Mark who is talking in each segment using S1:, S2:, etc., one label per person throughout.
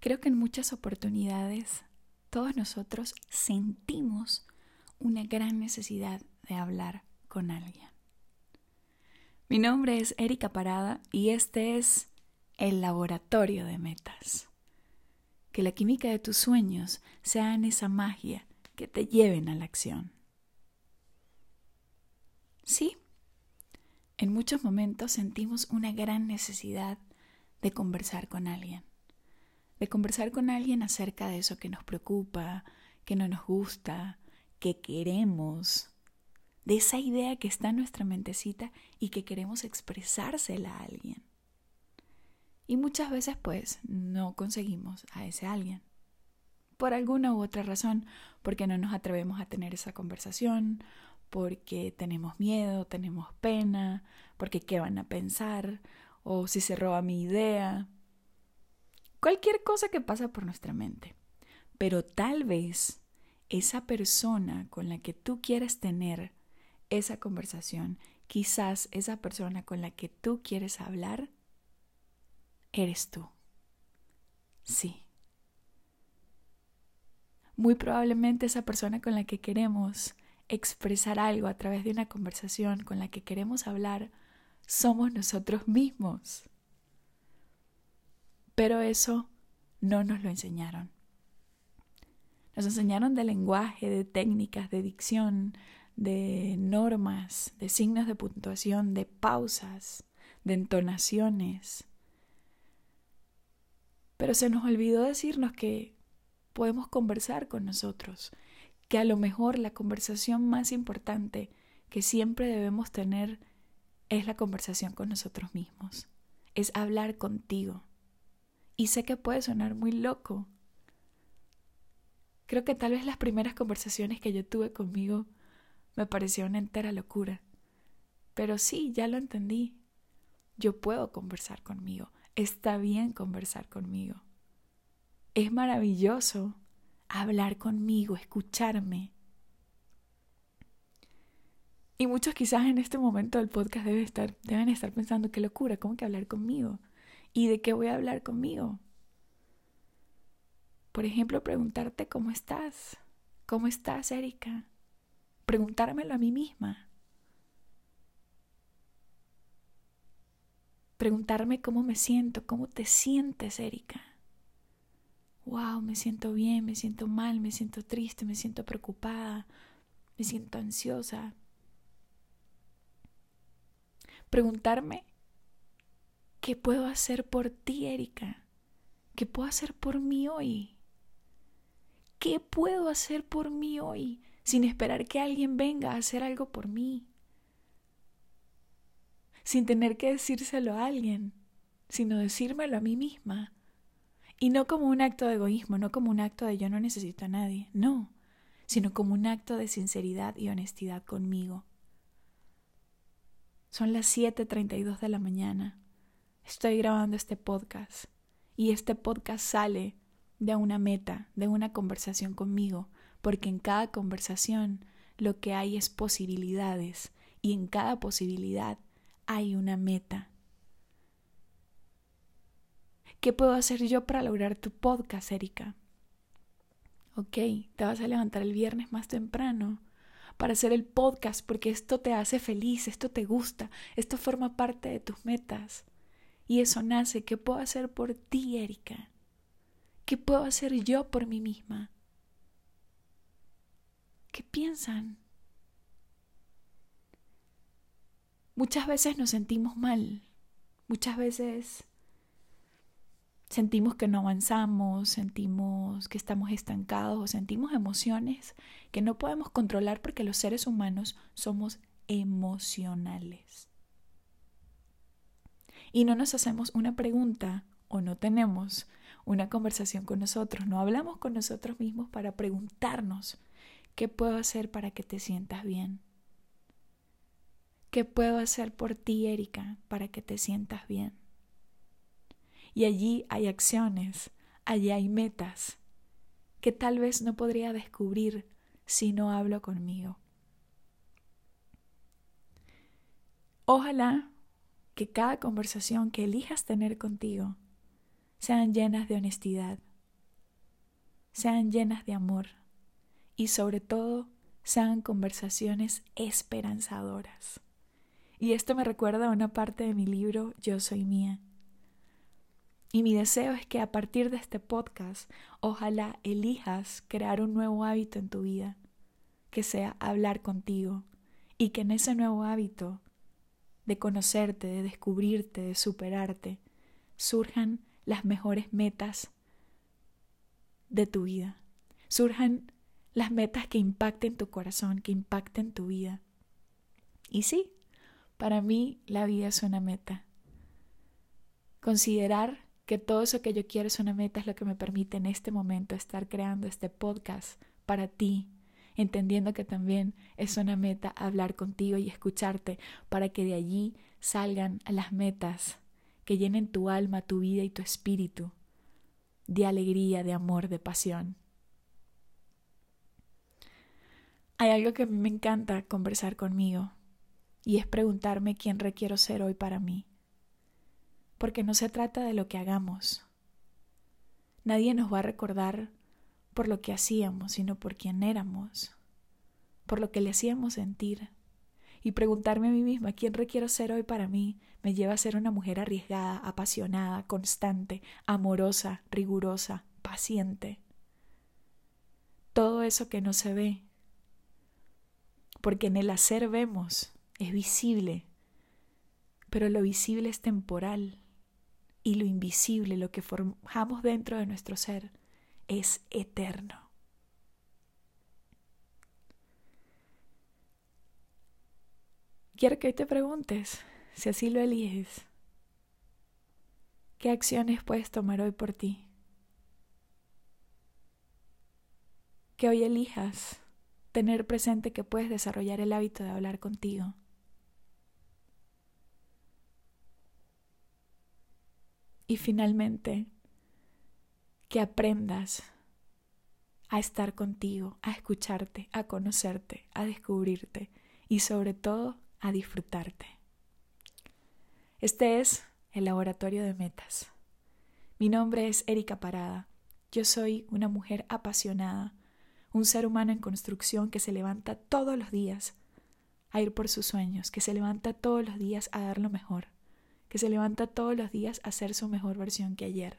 S1: Creo que en muchas oportunidades todos nosotros sentimos una gran necesidad de hablar con alguien. Mi nombre es Erika Parada y este es el laboratorio de metas. Que la química de tus sueños sean esa magia que te lleven a la acción. Sí, en muchos momentos sentimos una gran necesidad de conversar con alguien, de conversar con alguien acerca de eso que nos preocupa, que no nos gusta, que queremos, de esa idea que está en nuestra mentecita y que queremos expresársela a alguien. Y muchas veces pues no conseguimos a ese alguien. Por alguna u otra razón, porque no nos atrevemos a tener esa conversación, porque tenemos miedo, tenemos pena, porque qué van a pensar, o si se roba mi idea. Cualquier cosa que pasa por nuestra mente. Pero tal vez esa persona con la que tú quieres tener esa conversación, quizás esa persona con la que tú quieres hablar, eres tú. Sí. Muy probablemente esa persona con la que queremos expresar algo a través de una conversación, con la que queremos hablar, somos nosotros mismos. Pero eso no nos lo enseñaron. Nos enseñaron de lenguaje, de técnicas, de dicción, de normas, de signos de puntuación, de pausas, de entonaciones. Pero se nos olvidó decirnos que podemos conversar con nosotros, que a lo mejor la conversación más importante que siempre debemos tener es la conversación con nosotros mismos, es hablar contigo. Y sé que puede sonar muy loco. Creo que tal vez las primeras conversaciones que yo tuve conmigo me pareció una entera locura. Pero sí, ya lo entendí. Yo puedo conversar conmigo. Está bien conversar conmigo. Es maravilloso hablar conmigo, escucharme. Y muchos quizás en este momento del podcast deben estar, deben estar pensando, qué locura, ¿cómo que hablar conmigo? ¿Y de qué voy a hablar conmigo? Por ejemplo, preguntarte cómo estás. ¿Cómo estás, Erika? preguntármelo a mí misma. Preguntarme cómo me siento, cómo te sientes, Erika. Wow, me siento bien, me siento mal, me siento triste, me siento preocupada, me siento ansiosa. Preguntarme qué puedo hacer por ti, Erika. ¿Qué puedo hacer por mí hoy? ¿Qué puedo hacer por mí hoy? sin esperar que alguien venga a hacer algo por mí, sin tener que decírselo a alguien, sino decírmelo a mí misma. Y no como un acto de egoísmo, no como un acto de yo no necesito a nadie, no, sino como un acto de sinceridad y honestidad conmigo. Son las 7.32 de la mañana. Estoy grabando este podcast y este podcast sale de una meta, de una conversación conmigo, porque en cada conversación lo que hay es posibilidades y en cada posibilidad hay una meta. ¿Qué puedo hacer yo para lograr tu podcast, Erika? Ok, te vas a levantar el viernes más temprano para hacer el podcast porque esto te hace feliz, esto te gusta, esto forma parte de tus metas. Y eso nace. ¿Qué puedo hacer por ti, Erika? ¿Qué puedo hacer yo por mí misma? ¿Qué piensan? Muchas veces nos sentimos mal, muchas veces sentimos que no avanzamos, sentimos que estamos estancados o sentimos emociones que no podemos controlar porque los seres humanos somos emocionales. Y no nos hacemos una pregunta o no tenemos una conversación con nosotros, no hablamos con nosotros mismos para preguntarnos ¿Qué puedo hacer para que te sientas bien? ¿Qué puedo hacer por ti, Erika, para que te sientas bien? Y allí hay acciones, allí hay metas que tal vez no podría descubrir si no hablo conmigo. Ojalá que cada conversación que elijas tener contigo sean llenas de honestidad, sean llenas de amor y sobre todo sean conversaciones esperanzadoras. Y esto me recuerda a una parte de mi libro Yo Soy Mía. Y mi deseo es que a partir de este podcast, ojalá elijas crear un nuevo hábito en tu vida, que sea hablar contigo, y que en ese nuevo hábito de conocerte, de descubrirte, de superarte, surjan las mejores metas de tu vida, surjan las metas que impacten tu corazón, que impacten tu vida. Y sí, para mí la vida es una meta. Considerar que todo eso que yo quiero es una meta es lo que me permite en este momento estar creando este podcast para ti, entendiendo que también es una meta hablar contigo y escucharte para que de allí salgan las metas que llenen tu alma, tu vida y tu espíritu de alegría, de amor, de pasión. Hay algo que a mí me encanta conversar conmigo y es preguntarme quién requiero ser hoy para mí. Porque no se trata de lo que hagamos. Nadie nos va a recordar por lo que hacíamos, sino por quién éramos, por lo que le hacíamos sentir. Y preguntarme a mí misma quién requiero ser hoy para mí me lleva a ser una mujer arriesgada, apasionada, constante, amorosa, rigurosa, paciente. Todo eso que no se ve. Porque en el hacer vemos es visible, pero lo visible es temporal y lo invisible, lo que formamos dentro de nuestro ser, es eterno. Quiero que hoy te preguntes, si así lo eliges, ¿qué acciones puedes tomar hoy por ti? Que hoy elijas tener presente que puedes desarrollar el hábito de hablar contigo Y finalmente, que aprendas a estar contigo, a escucharte, a conocerte, a descubrirte y sobre todo a disfrutarte. Este es el laboratorio de metas. Mi nombre es Erika Parada. Yo soy una mujer apasionada, un ser humano en construcción que se levanta todos los días a ir por sus sueños, que se levanta todos los días a dar lo mejor que se levanta todos los días a ser su mejor versión que ayer.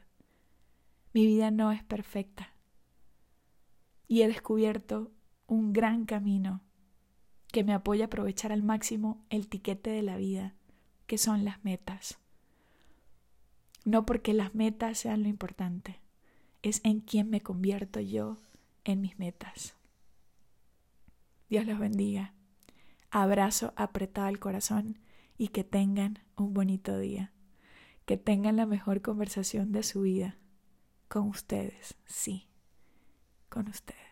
S1: Mi vida no es perfecta. Y he descubierto un gran camino que me apoya a aprovechar al máximo el tiquete de la vida, que son las metas. No porque las metas sean lo importante, es en quién me convierto yo en mis metas. Dios los bendiga. Abrazo apretado al corazón y que tengan un bonito día. Que tengan la mejor conversación de su vida. Con ustedes, sí, con ustedes.